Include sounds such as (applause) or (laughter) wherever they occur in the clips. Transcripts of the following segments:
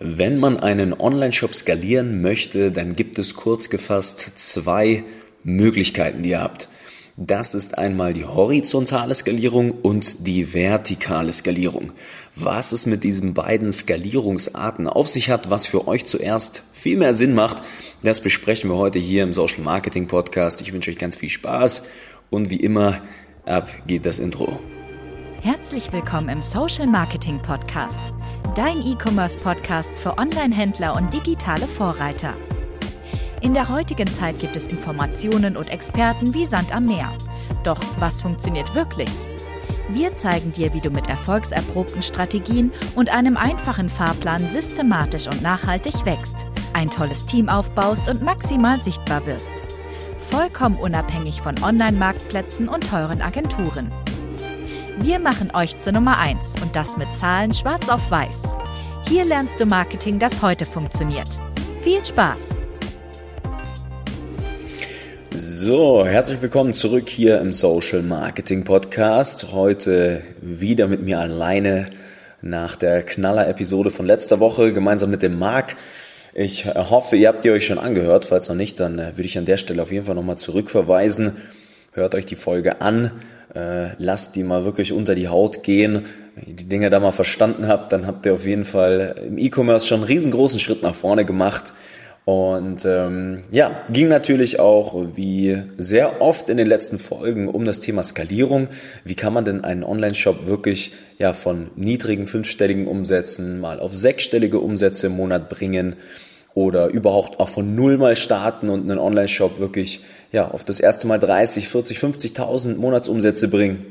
Wenn man einen Online-Shop skalieren möchte, dann gibt es kurz gefasst zwei Möglichkeiten, die ihr habt. Das ist einmal die horizontale Skalierung und die vertikale Skalierung. Was es mit diesen beiden Skalierungsarten auf sich hat, was für euch zuerst viel mehr Sinn macht, das besprechen wir heute hier im Social Marketing Podcast. Ich wünsche euch ganz viel Spaß und wie immer, ab geht das Intro. Herzlich willkommen im Social Marketing Podcast, dein E-Commerce Podcast für Online-Händler und digitale Vorreiter. In der heutigen Zeit gibt es Informationen und Experten wie Sand am Meer. Doch was funktioniert wirklich? Wir zeigen dir, wie du mit erfolgserprobten Strategien und einem einfachen Fahrplan systematisch und nachhaltig wächst, ein tolles Team aufbaust und maximal sichtbar wirst. Vollkommen unabhängig von Online-Marktplätzen und teuren Agenturen. Wir machen euch zur Nummer 1 und das mit Zahlen schwarz auf weiß. Hier lernst du Marketing, das heute funktioniert. Viel Spaß! So, herzlich willkommen zurück hier im Social Marketing Podcast. Heute wieder mit mir alleine nach der Knaller-Episode von letzter Woche gemeinsam mit dem Marc. Ich hoffe, ihr habt ihr euch schon angehört. Falls noch nicht, dann würde ich an der Stelle auf jeden Fall nochmal zurückverweisen. Hört euch die Folge an. Äh, lasst die mal wirklich unter die Haut gehen. Wenn ihr die Dinge da mal verstanden habt, dann habt ihr auf jeden Fall im E-Commerce schon einen riesengroßen Schritt nach vorne gemacht. Und ähm, ja, ging natürlich auch wie sehr oft in den letzten Folgen um das Thema Skalierung. Wie kann man denn einen Online-Shop wirklich ja von niedrigen fünfstelligen Umsätzen mal auf sechsstellige Umsätze im Monat bringen? Oder überhaupt auch von Null mal starten und einen Online-Shop wirklich ja, auf das erste Mal 30, 40, 50.000 Monatsumsätze bringen.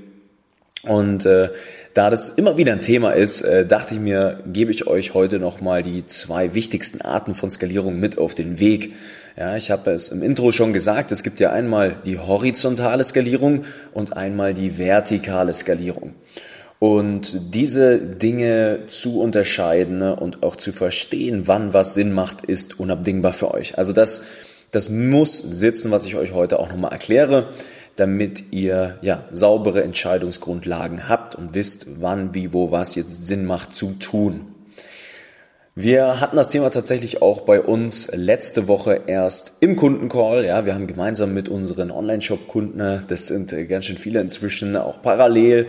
Und äh, da das immer wieder ein Thema ist, äh, dachte ich mir, gebe ich euch heute nochmal die zwei wichtigsten Arten von Skalierung mit auf den Weg. Ja, ich habe es im Intro schon gesagt, es gibt ja einmal die horizontale Skalierung und einmal die vertikale Skalierung. Und diese Dinge zu unterscheiden und auch zu verstehen, wann was Sinn macht, ist unabdingbar für euch. Also das, das muss sitzen, was ich euch heute auch nochmal erkläre, damit ihr ja saubere Entscheidungsgrundlagen habt und wisst, wann, wie, wo, was jetzt Sinn macht zu tun. Wir hatten das Thema tatsächlich auch bei uns letzte Woche erst im Kundencall. Ja, wir haben gemeinsam mit unseren Online-Shop-Kunden, das sind ganz schön viele inzwischen, auch parallel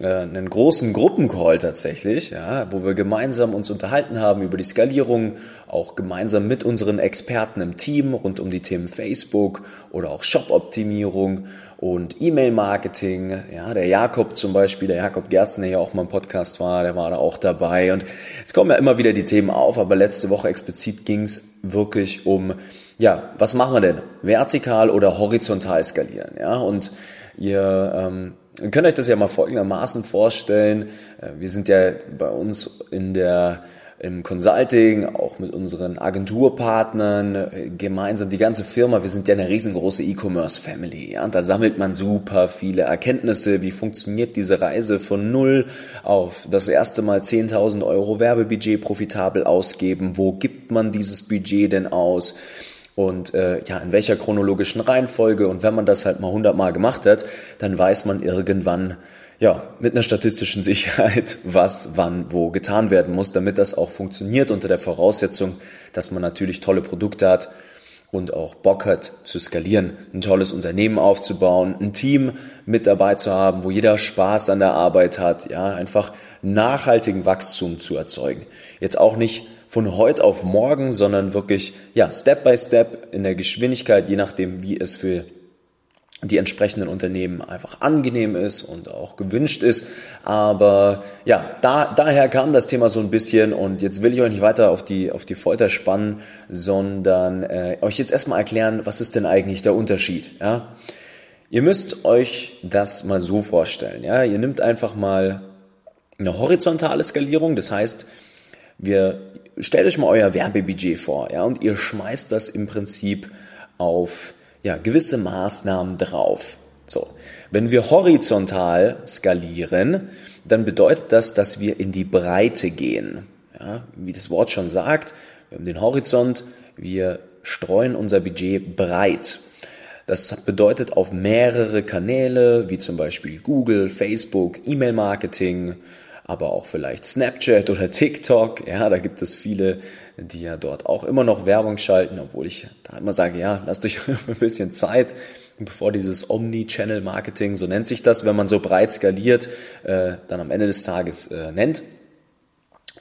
äh, einen großen Gruppencall tatsächlich, ja, wo wir gemeinsam uns unterhalten haben über die Skalierung, auch gemeinsam mit unseren Experten im Team rund um die Themen Facebook oder auch Shop-Optimierung und E-Mail-Marketing. Ja, der Jakob zum Beispiel, der Jakob Gerzen, der ja auch mal im Podcast war, der war da auch dabei. Und es kommen ja immer wieder die Themen auf, aber letzte Woche explizit ging es wirklich um, ja, was machen wir denn? Vertikal oder horizontal skalieren? Ja, und ihr ähm, könnt euch das ja mal folgendermaßen vorstellen. Äh, wir sind ja bei uns in der im Consulting, auch mit unseren Agenturpartnern, gemeinsam die ganze Firma. Wir sind ja eine riesengroße E-Commerce-Family. Ja? Da sammelt man super viele Erkenntnisse. Wie funktioniert diese Reise von null auf das erste Mal 10.000 Euro Werbebudget profitabel ausgeben? Wo gibt man dieses Budget denn aus? Und äh, ja, in welcher chronologischen Reihenfolge. Und wenn man das halt mal hundertmal gemacht hat, dann weiß man irgendwann, ja, mit einer statistischen (laughs) Sicherheit, was wann wo getan werden muss, damit das auch funktioniert unter der Voraussetzung, dass man natürlich tolle Produkte hat und auch Bock hat zu skalieren, ein tolles Unternehmen aufzubauen, ein Team mit dabei zu haben, wo jeder Spaß an der Arbeit hat, ja, einfach nachhaltigen Wachstum zu erzeugen. Jetzt auch nicht von heute auf morgen, sondern wirklich, ja, Step by Step in der Geschwindigkeit, je nachdem, wie es für die entsprechenden Unternehmen einfach angenehm ist und auch gewünscht ist. Aber ja, da, daher kam das Thema so ein bisschen und jetzt will ich euch nicht weiter auf die, auf die Folter spannen, sondern äh, euch jetzt erstmal erklären, was ist denn eigentlich der Unterschied. Ja? Ihr müsst euch das mal so vorstellen. Ja? Ihr nehmt einfach mal eine horizontale Skalierung, das heißt, wir stellt euch mal euer Werbebudget vor, ja, und ihr schmeißt das im Prinzip auf ja, gewisse Maßnahmen drauf. So. Wenn wir horizontal skalieren, dann bedeutet das, dass wir in die Breite gehen. Ja, wie das Wort schon sagt, wir haben den Horizont, wir streuen unser Budget breit. Das bedeutet auf mehrere Kanäle, wie zum Beispiel Google, Facebook, E-Mail-Marketing, aber auch vielleicht Snapchat oder TikTok. Ja, da gibt es viele, die ja dort auch immer noch Werbung schalten, obwohl ich da immer sage, ja, lasst euch (laughs) ein bisschen Zeit, bevor dieses Omni-Channel-Marketing, so nennt sich das, wenn man so breit skaliert, äh, dann am Ende des Tages äh, nennt.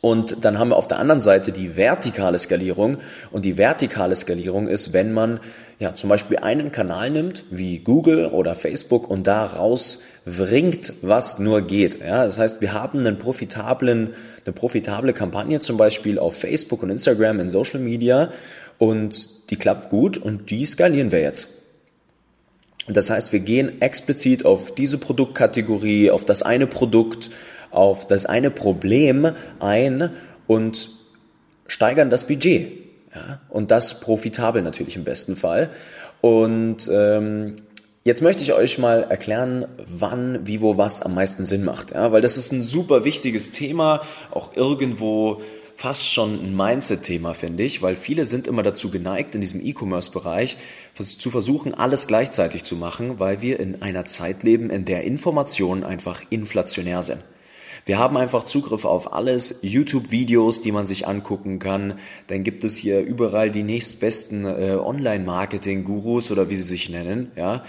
Und dann haben wir auf der anderen Seite die vertikale Skalierung. Und die vertikale Skalierung ist, wenn man ja zum Beispiel einen Kanal nimmt, wie Google oder Facebook, und daraus wringt, was nur geht. Ja, das heißt, wir haben einen profitablen, eine profitable Kampagne zum Beispiel auf Facebook und Instagram in Social Media und die klappt gut und die skalieren wir jetzt. Das heißt, wir gehen explizit auf diese Produktkategorie, auf das eine Produkt, auf das eine Problem ein und steigern das Budget. Ja, und das profitabel natürlich im besten Fall. Und ähm, jetzt möchte ich euch mal erklären, wann, wie, wo, was am meisten Sinn macht. Ja, weil das ist ein super wichtiges Thema, auch irgendwo fast schon ein Mindset-Thema, finde ich, weil viele sind immer dazu geneigt, in diesem E-Commerce-Bereich zu versuchen, alles gleichzeitig zu machen, weil wir in einer Zeit leben, in der Informationen einfach inflationär sind. Wir haben einfach Zugriff auf alles, YouTube-Videos, die man sich angucken kann. Dann gibt es hier überall die nächstbesten äh, Online-Marketing-Gurus oder wie sie sich nennen, ja.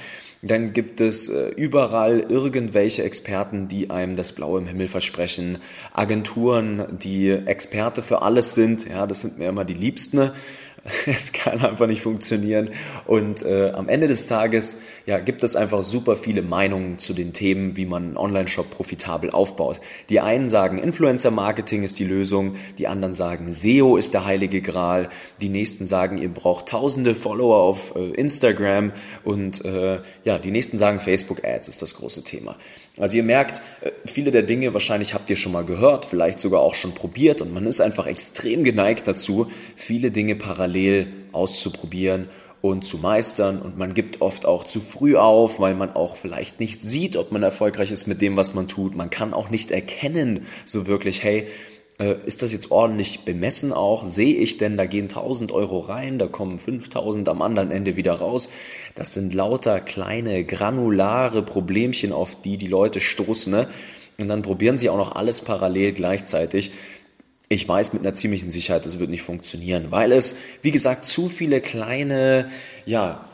Dann gibt es äh, überall irgendwelche Experten, die einem das Blaue im Himmel versprechen. Agenturen, die Experte für alles sind. Ja, das sind mir immer die Liebsten. (laughs) Es kann einfach nicht funktionieren. Und äh, am Ende des Tages ja, gibt es einfach super viele Meinungen zu den Themen, wie man einen Online-Shop profitabel aufbaut. Die einen sagen, Influencer-Marketing ist die Lösung, die anderen sagen, SEO ist der heilige Gral, die nächsten sagen, ihr braucht tausende Follower auf äh, Instagram und äh, ja, die nächsten sagen, Facebook-Ads ist das große Thema. Also ihr merkt, äh, viele der Dinge wahrscheinlich habt ihr schon mal gehört, vielleicht sogar auch schon probiert und man ist einfach extrem geneigt dazu, viele Dinge parallel auszuprobieren und zu meistern und man gibt oft auch zu früh auf, weil man auch vielleicht nicht sieht, ob man erfolgreich ist mit dem, was man tut. Man kann auch nicht erkennen, so wirklich, hey, äh, ist das jetzt ordentlich bemessen auch? Sehe ich denn, da gehen 1000 Euro rein, da kommen 5000 am anderen Ende wieder raus? Das sind lauter kleine, granulare Problemchen, auf die die Leute stoßen. Ne? Und dann probieren sie auch noch alles parallel gleichzeitig. Ich weiß mit einer ziemlichen Sicherheit, das wird nicht funktionieren, weil es, wie gesagt, zu viele kleine, ja,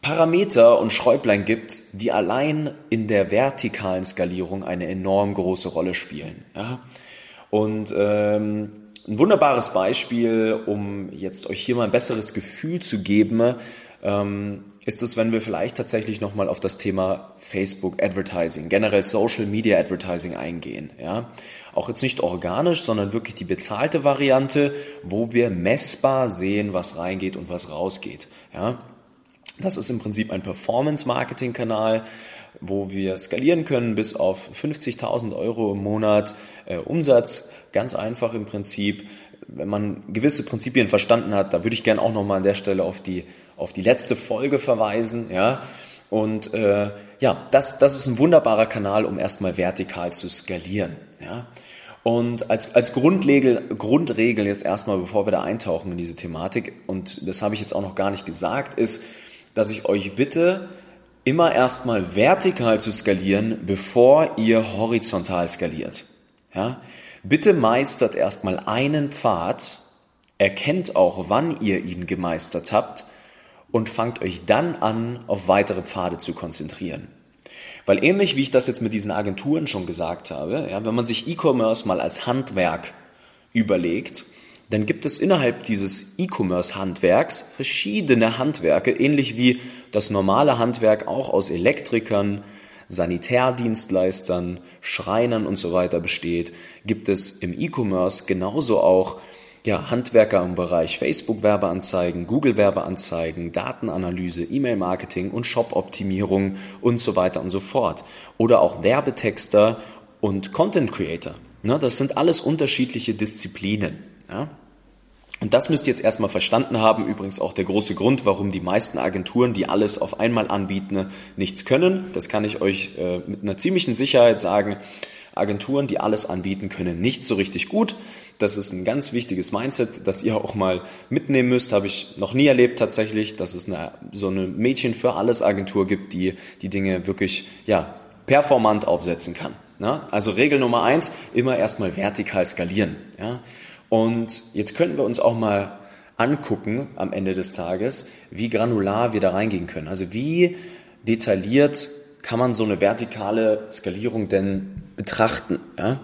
Parameter und Schräublein gibt, die allein in der vertikalen Skalierung eine enorm große Rolle spielen. Ja? Und ähm, ein wunderbares Beispiel, um jetzt euch hier mal ein besseres Gefühl zu geben, ähm, ist es, wenn wir vielleicht tatsächlich nochmal auf das Thema Facebook Advertising, generell Social Media Advertising eingehen. Ja? Auch jetzt nicht organisch, sondern wirklich die bezahlte Variante, wo wir messbar sehen, was reingeht und was rausgeht. Ja? Das ist im Prinzip ein Performance-Marketing-Kanal, wo wir skalieren können bis auf 50.000 Euro im Monat äh, Umsatz. Ganz einfach im Prinzip. Wenn man gewisse Prinzipien verstanden hat, da würde ich gerne auch nochmal an der Stelle auf die, auf die letzte Folge verweisen. Ja? Und äh, ja, das, das ist ein wunderbarer Kanal, um erstmal vertikal zu skalieren. Ja? Und als, als Grundregel, Grundregel jetzt erstmal, bevor wir da eintauchen in diese Thematik, und das habe ich jetzt auch noch gar nicht gesagt, ist, dass ich euch bitte, immer erstmal vertikal zu skalieren, bevor ihr horizontal skaliert. Ja? Bitte meistert erstmal einen Pfad, erkennt auch, wann ihr ihn gemeistert habt und fangt euch dann an, auf weitere Pfade zu konzentrieren. Weil ähnlich wie ich das jetzt mit diesen Agenturen schon gesagt habe, ja, wenn man sich E-Commerce mal als Handwerk überlegt, dann gibt es innerhalb dieses E-Commerce-Handwerks verschiedene Handwerke, ähnlich wie das normale Handwerk auch aus Elektrikern, Sanitärdienstleistern, Schreinern und so weiter besteht, gibt es im E-Commerce genauso auch ja, Handwerker im Bereich Facebook-Werbeanzeigen, Google-Werbeanzeigen, Datenanalyse, E-Mail-Marketing und Shop-Optimierung und so weiter und so fort. Oder auch Werbetexter und Content-Creator. Ne, das sind alles unterschiedliche Disziplinen. Ja? Und das müsst ihr jetzt erstmal verstanden haben. Übrigens auch der große Grund, warum die meisten Agenturen, die alles auf einmal anbieten, nichts können. Das kann ich euch äh, mit einer ziemlichen Sicherheit sagen. Agenturen, die alles anbieten, können nicht so richtig gut. Das ist ein ganz wichtiges Mindset, das ihr auch mal mitnehmen müsst. Habe ich noch nie erlebt tatsächlich, dass es eine, so eine Mädchen für alles Agentur gibt, die die Dinge wirklich ja performant aufsetzen kann. Na? Also Regel Nummer eins, immer erstmal vertikal skalieren. Ja? Und jetzt könnten wir uns auch mal angucken am Ende des Tages, wie granular wir da reingehen können. Also wie detailliert kann man so eine vertikale Skalierung denn betrachten? Ja?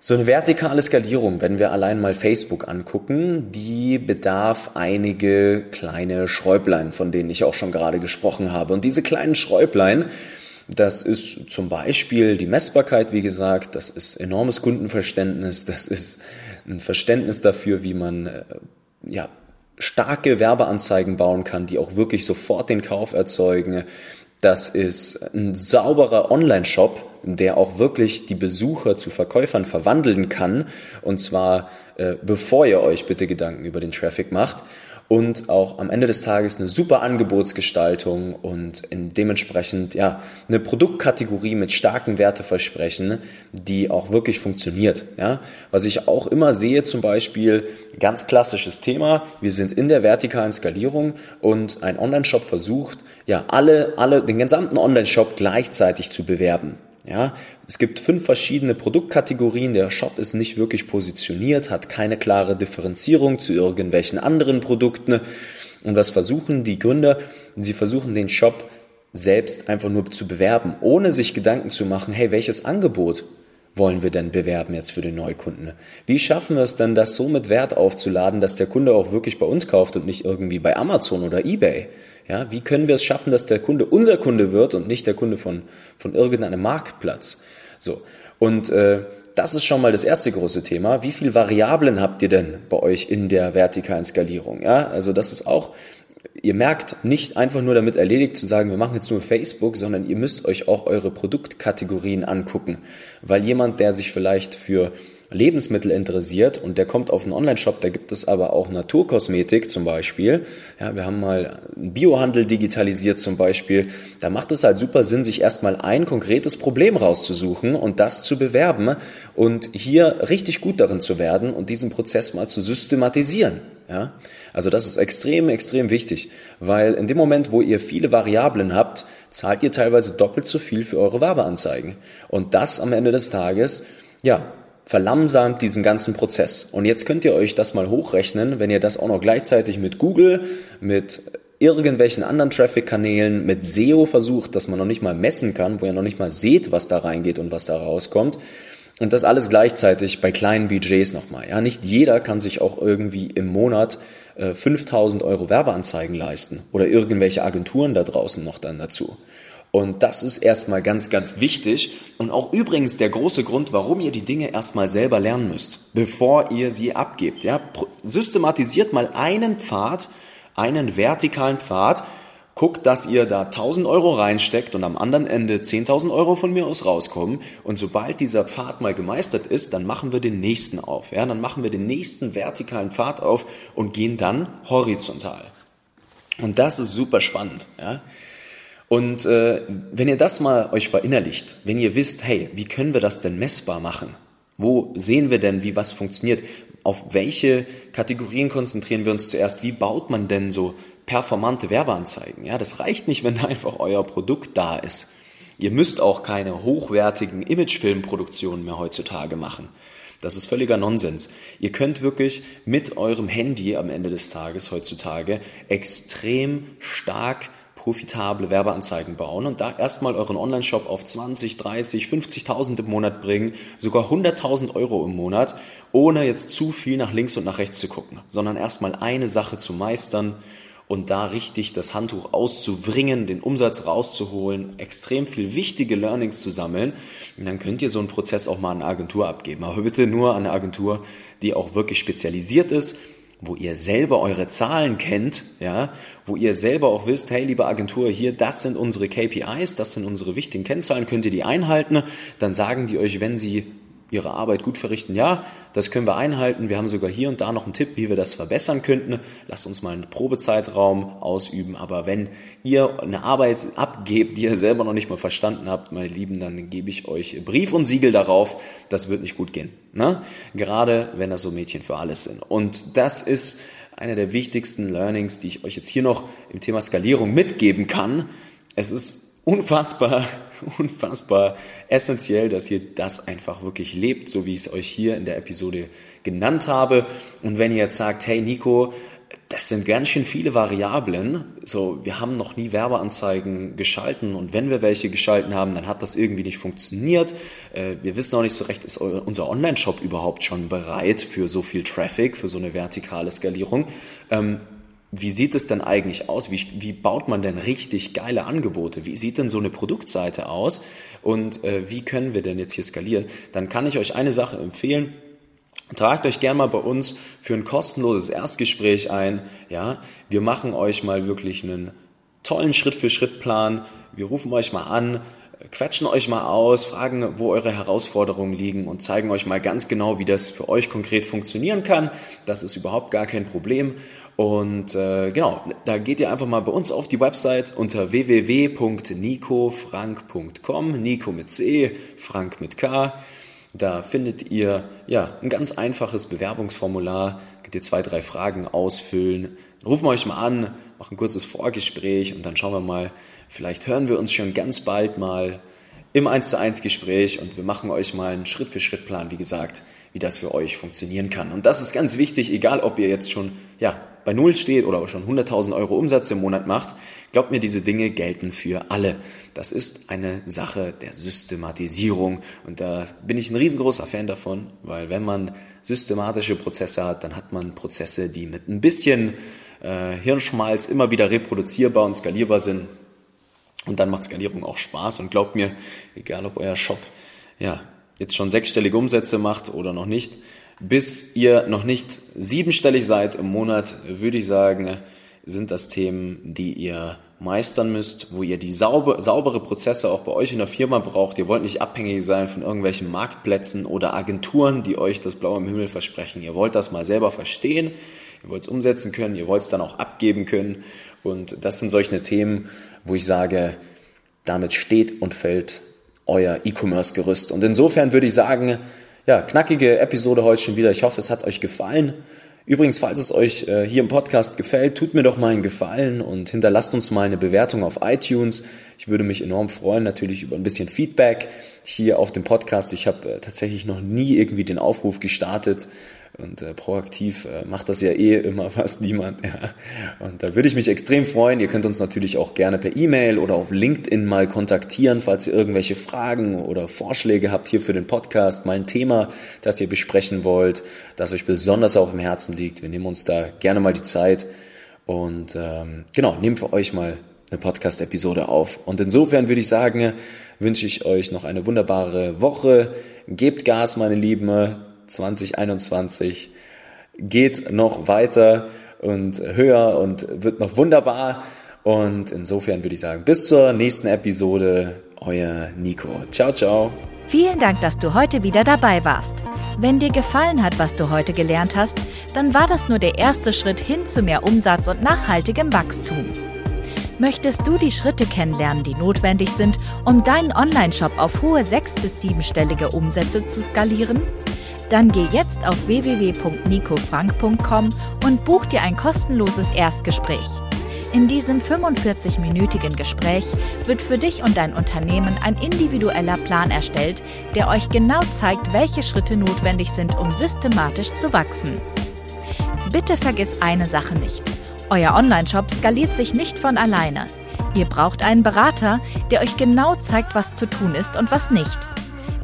So eine vertikale Skalierung, wenn wir allein mal Facebook angucken, die bedarf einige kleine Schräublein, von denen ich auch schon gerade gesprochen habe. Und diese kleinen Schräublein, das ist zum Beispiel die Messbarkeit, wie gesagt, das ist enormes Kundenverständnis, das ist ein Verständnis dafür, wie man äh, ja, starke Werbeanzeigen bauen kann, die auch wirklich sofort den Kauf erzeugen. Das ist ein sauberer Online-Shop, der auch wirklich die Besucher zu Verkäufern verwandeln kann. Und zwar äh, bevor ihr euch bitte Gedanken über den Traffic macht und auch am Ende des Tages eine super Angebotsgestaltung und in dementsprechend ja eine Produktkategorie mit starken Werteversprechen, die auch wirklich funktioniert. Ja, was ich auch immer sehe, zum Beispiel ganz klassisches Thema: Wir sind in der vertikalen Skalierung und ein Online-Shop versucht ja alle alle den gesamten Online-Shop gleichzeitig zu bewerben. Ja, es gibt fünf verschiedene Produktkategorien. Der Shop ist nicht wirklich positioniert, hat keine klare Differenzierung zu irgendwelchen anderen Produkten. Und was versuchen die Gründer? Sie versuchen den Shop selbst einfach nur zu bewerben, ohne sich Gedanken zu machen, hey, welches Angebot wollen wir denn bewerben jetzt für den Neukunden? Wie schaffen wir es denn, das so mit Wert aufzuladen, dass der Kunde auch wirklich bei uns kauft und nicht irgendwie bei Amazon oder eBay? Ja, wie können wir es schaffen, dass der Kunde unser Kunde wird und nicht der Kunde von, von irgendeinem Marktplatz? So. Und äh, das ist schon mal das erste große Thema. Wie viele Variablen habt ihr denn bei euch in der vertikalen Skalierung? Ja, also das ist auch, ihr merkt, nicht einfach nur damit erledigt zu sagen, wir machen jetzt nur Facebook, sondern ihr müsst euch auch eure Produktkategorien angucken. Weil jemand, der sich vielleicht für Lebensmittel interessiert und der kommt auf einen Online-Shop, da gibt es aber auch Naturkosmetik zum Beispiel. Ja, wir haben mal einen Biohandel digitalisiert zum Beispiel. Da macht es halt super Sinn, sich erstmal ein konkretes Problem rauszusuchen und das zu bewerben und hier richtig gut darin zu werden und diesen Prozess mal zu systematisieren. Ja, also das ist extrem, extrem wichtig, weil in dem Moment, wo ihr viele Variablen habt, zahlt ihr teilweise doppelt so viel für eure Werbeanzeigen. Und das am Ende des Tages, ja, verlangsamt diesen ganzen Prozess. Und jetzt könnt ihr euch das mal hochrechnen, wenn ihr das auch noch gleichzeitig mit Google, mit irgendwelchen anderen Traffic-Kanälen, mit SEO versucht, dass man noch nicht mal messen kann, wo ihr noch nicht mal seht, was da reingeht und was da rauskommt. Und das alles gleichzeitig bei kleinen Budgets nochmal. Ja, nicht jeder kann sich auch irgendwie im Monat äh, 5000 Euro Werbeanzeigen leisten oder irgendwelche Agenturen da draußen noch dann dazu. Und das ist erstmal ganz, ganz wichtig und auch übrigens der große Grund, warum ihr die Dinge erstmal selber lernen müsst, bevor ihr sie abgebt. Ja? Systematisiert mal einen Pfad, einen vertikalen Pfad, guckt, dass ihr da 1000 Euro reinsteckt und am anderen Ende 10.000 Euro von mir aus rauskommen. Und sobald dieser Pfad mal gemeistert ist, dann machen wir den nächsten auf. Ja? Dann machen wir den nächsten vertikalen Pfad auf und gehen dann horizontal. Und das ist super spannend. Ja? Und äh, wenn ihr das mal euch verinnerlicht, wenn ihr wisst, hey, wie können wir das denn messbar machen? Wo sehen wir denn, wie was funktioniert? Auf welche Kategorien konzentrieren wir uns zuerst? Wie baut man denn so performante Werbeanzeigen? Ja, das reicht nicht, wenn da einfach euer Produkt da ist. Ihr müsst auch keine hochwertigen Imagefilmproduktionen mehr heutzutage machen. Das ist völliger Nonsens. Ihr könnt wirklich mit eurem Handy am Ende des Tages heutzutage extrem stark profitable Werbeanzeigen bauen und da erstmal euren Online-Shop auf 20, 30, 50.000 im Monat bringen, sogar 100.000 Euro im Monat, ohne jetzt zu viel nach links und nach rechts zu gucken, sondern erstmal eine Sache zu meistern und da richtig das Handtuch auszuwringen, den Umsatz rauszuholen, extrem viel wichtige Learnings zu sammeln. Und dann könnt ihr so einen Prozess auch mal an eine Agentur abgeben. Aber bitte nur an eine Agentur, die auch wirklich spezialisiert ist wo ihr selber eure Zahlen kennt, ja, wo ihr selber auch wisst, hey, liebe Agentur, hier, das sind unsere KPIs, das sind unsere wichtigen Kennzahlen, könnt ihr die einhalten? Dann sagen die euch, wenn sie ihre Arbeit gut verrichten, ja, das können wir einhalten. Wir haben sogar hier und da noch einen Tipp, wie wir das verbessern könnten. Lasst uns mal einen Probezeitraum ausüben. Aber wenn ihr eine Arbeit abgebt, die ihr selber noch nicht mal verstanden habt, meine Lieben, dann gebe ich euch Brief und Siegel darauf. Das wird nicht gut gehen. Ne? Gerade wenn das so Mädchen für alles sind. Und das ist einer der wichtigsten Learnings, die ich euch jetzt hier noch im Thema Skalierung mitgeben kann. Es ist unfassbar, (laughs) unfassbar essentiell, dass ihr das einfach wirklich lebt, so wie ich es euch hier in der Episode genannt habe. Und wenn ihr jetzt sagt, hey Nico, das sind ganz schön viele Variablen. So, wir haben noch nie Werbeanzeigen geschalten und wenn wir welche geschalten haben, dann hat das irgendwie nicht funktioniert. Äh, wir wissen auch nicht so recht, ist unser Online-Shop überhaupt schon bereit für so viel Traffic, für so eine vertikale Skalierung. Wie sieht es denn eigentlich aus? Wie, wie baut man denn richtig geile Angebote? Wie sieht denn so eine Produktseite aus? Und äh, wie können wir denn jetzt hier skalieren? Dann kann ich euch eine Sache empfehlen Tragt euch gerne mal bei uns für ein kostenloses Erstgespräch ein. Ja, wir machen euch mal wirklich einen tollen Schritt-für-Schritt-Plan. Wir rufen euch mal an, quetschen euch mal aus, fragen, wo eure Herausforderungen liegen und zeigen euch mal ganz genau, wie das für euch konkret funktionieren kann. Das ist überhaupt gar kein Problem. Und äh, genau, da geht ihr einfach mal bei uns auf die Website unter www.nicofrank.com, Nico mit C, Frank mit K. Da findet ihr ja ein ganz einfaches Bewerbungsformular, könnt ihr zwei, drei Fragen ausfüllen. Rufen wir euch mal an, machen ein kurzes Vorgespräch und dann schauen wir mal, vielleicht hören wir uns schon ganz bald mal im 1 zu 1 Gespräch und wir machen euch mal einen Schritt für Schritt Plan, wie gesagt, wie das für euch funktionieren kann. Und das ist ganz wichtig, egal ob ihr jetzt schon ja, bei Null steht oder schon 100.000 Euro Umsatz im Monat macht, glaubt mir, diese Dinge gelten für alle. Das ist eine Sache der Systematisierung und da bin ich ein riesengroßer Fan davon, weil wenn man systematische Prozesse hat, dann hat man Prozesse, die mit ein bisschen äh, Hirnschmalz immer wieder reproduzierbar und skalierbar sind. Und dann macht Skalierung auch Spaß und glaubt mir, egal ob euer Shop ja jetzt schon sechsstellige Umsätze macht oder noch nicht, bis ihr noch nicht siebenstellig seid im Monat, würde ich sagen, sind das Themen, die ihr meistern müsst, wo ihr die sauber, saubere Prozesse auch bei euch in der Firma braucht. Ihr wollt nicht abhängig sein von irgendwelchen Marktplätzen oder Agenturen, die euch das Blaue im Himmel versprechen. Ihr wollt das mal selber verstehen, ihr wollt es umsetzen können, ihr wollt es dann auch abgeben können. Und das sind solche Themen, wo ich sage, damit steht und fällt euer E-Commerce-Gerüst. Und insofern würde ich sagen, ja, knackige Episode heute schon wieder. Ich hoffe, es hat euch gefallen. Übrigens, falls es euch äh, hier im Podcast gefällt, tut mir doch mal einen Gefallen und hinterlasst uns mal eine Bewertung auf iTunes. Ich würde mich enorm freuen, natürlich über ein bisschen Feedback hier auf dem Podcast. Ich habe äh, tatsächlich noch nie irgendwie den Aufruf gestartet, und äh, proaktiv äh, macht das ja eh immer (laughs) fast niemand. Ja. Und da würde ich mich extrem freuen. Ihr könnt uns natürlich auch gerne per E-Mail oder auf LinkedIn mal kontaktieren, falls ihr irgendwelche Fragen oder Vorschläge habt hier für den Podcast, mal ein Thema, das ihr besprechen wollt, das euch besonders auf dem Herzen liegt. Wir nehmen uns da gerne mal die Zeit und ähm, genau, nehmen für euch mal eine Podcast-Episode auf. Und insofern würde ich sagen, wünsche ich euch noch eine wunderbare Woche. Gebt Gas, meine Lieben 2021 geht noch weiter und höher und wird noch wunderbar. Und insofern würde ich sagen, bis zur nächsten Episode. Euer Nico. Ciao, ciao. Vielen Dank, dass du heute wieder dabei warst. Wenn dir gefallen hat, was du heute gelernt hast, dann war das nur der erste Schritt hin zu mehr Umsatz und nachhaltigem Wachstum. Möchtest du die Schritte kennenlernen, die notwendig sind, um deinen Online-Shop auf hohe sechs- bis siebenstellige Umsätze zu skalieren? Dann geh jetzt auf www.nicofrank.com und buch dir ein kostenloses Erstgespräch. In diesem 45-minütigen Gespräch wird für dich und dein Unternehmen ein individueller Plan erstellt, der euch genau zeigt, welche Schritte notwendig sind, um systematisch zu wachsen. Bitte vergiss eine Sache nicht. Euer Onlineshop skaliert sich nicht von alleine. Ihr braucht einen Berater, der euch genau zeigt, was zu tun ist und was nicht.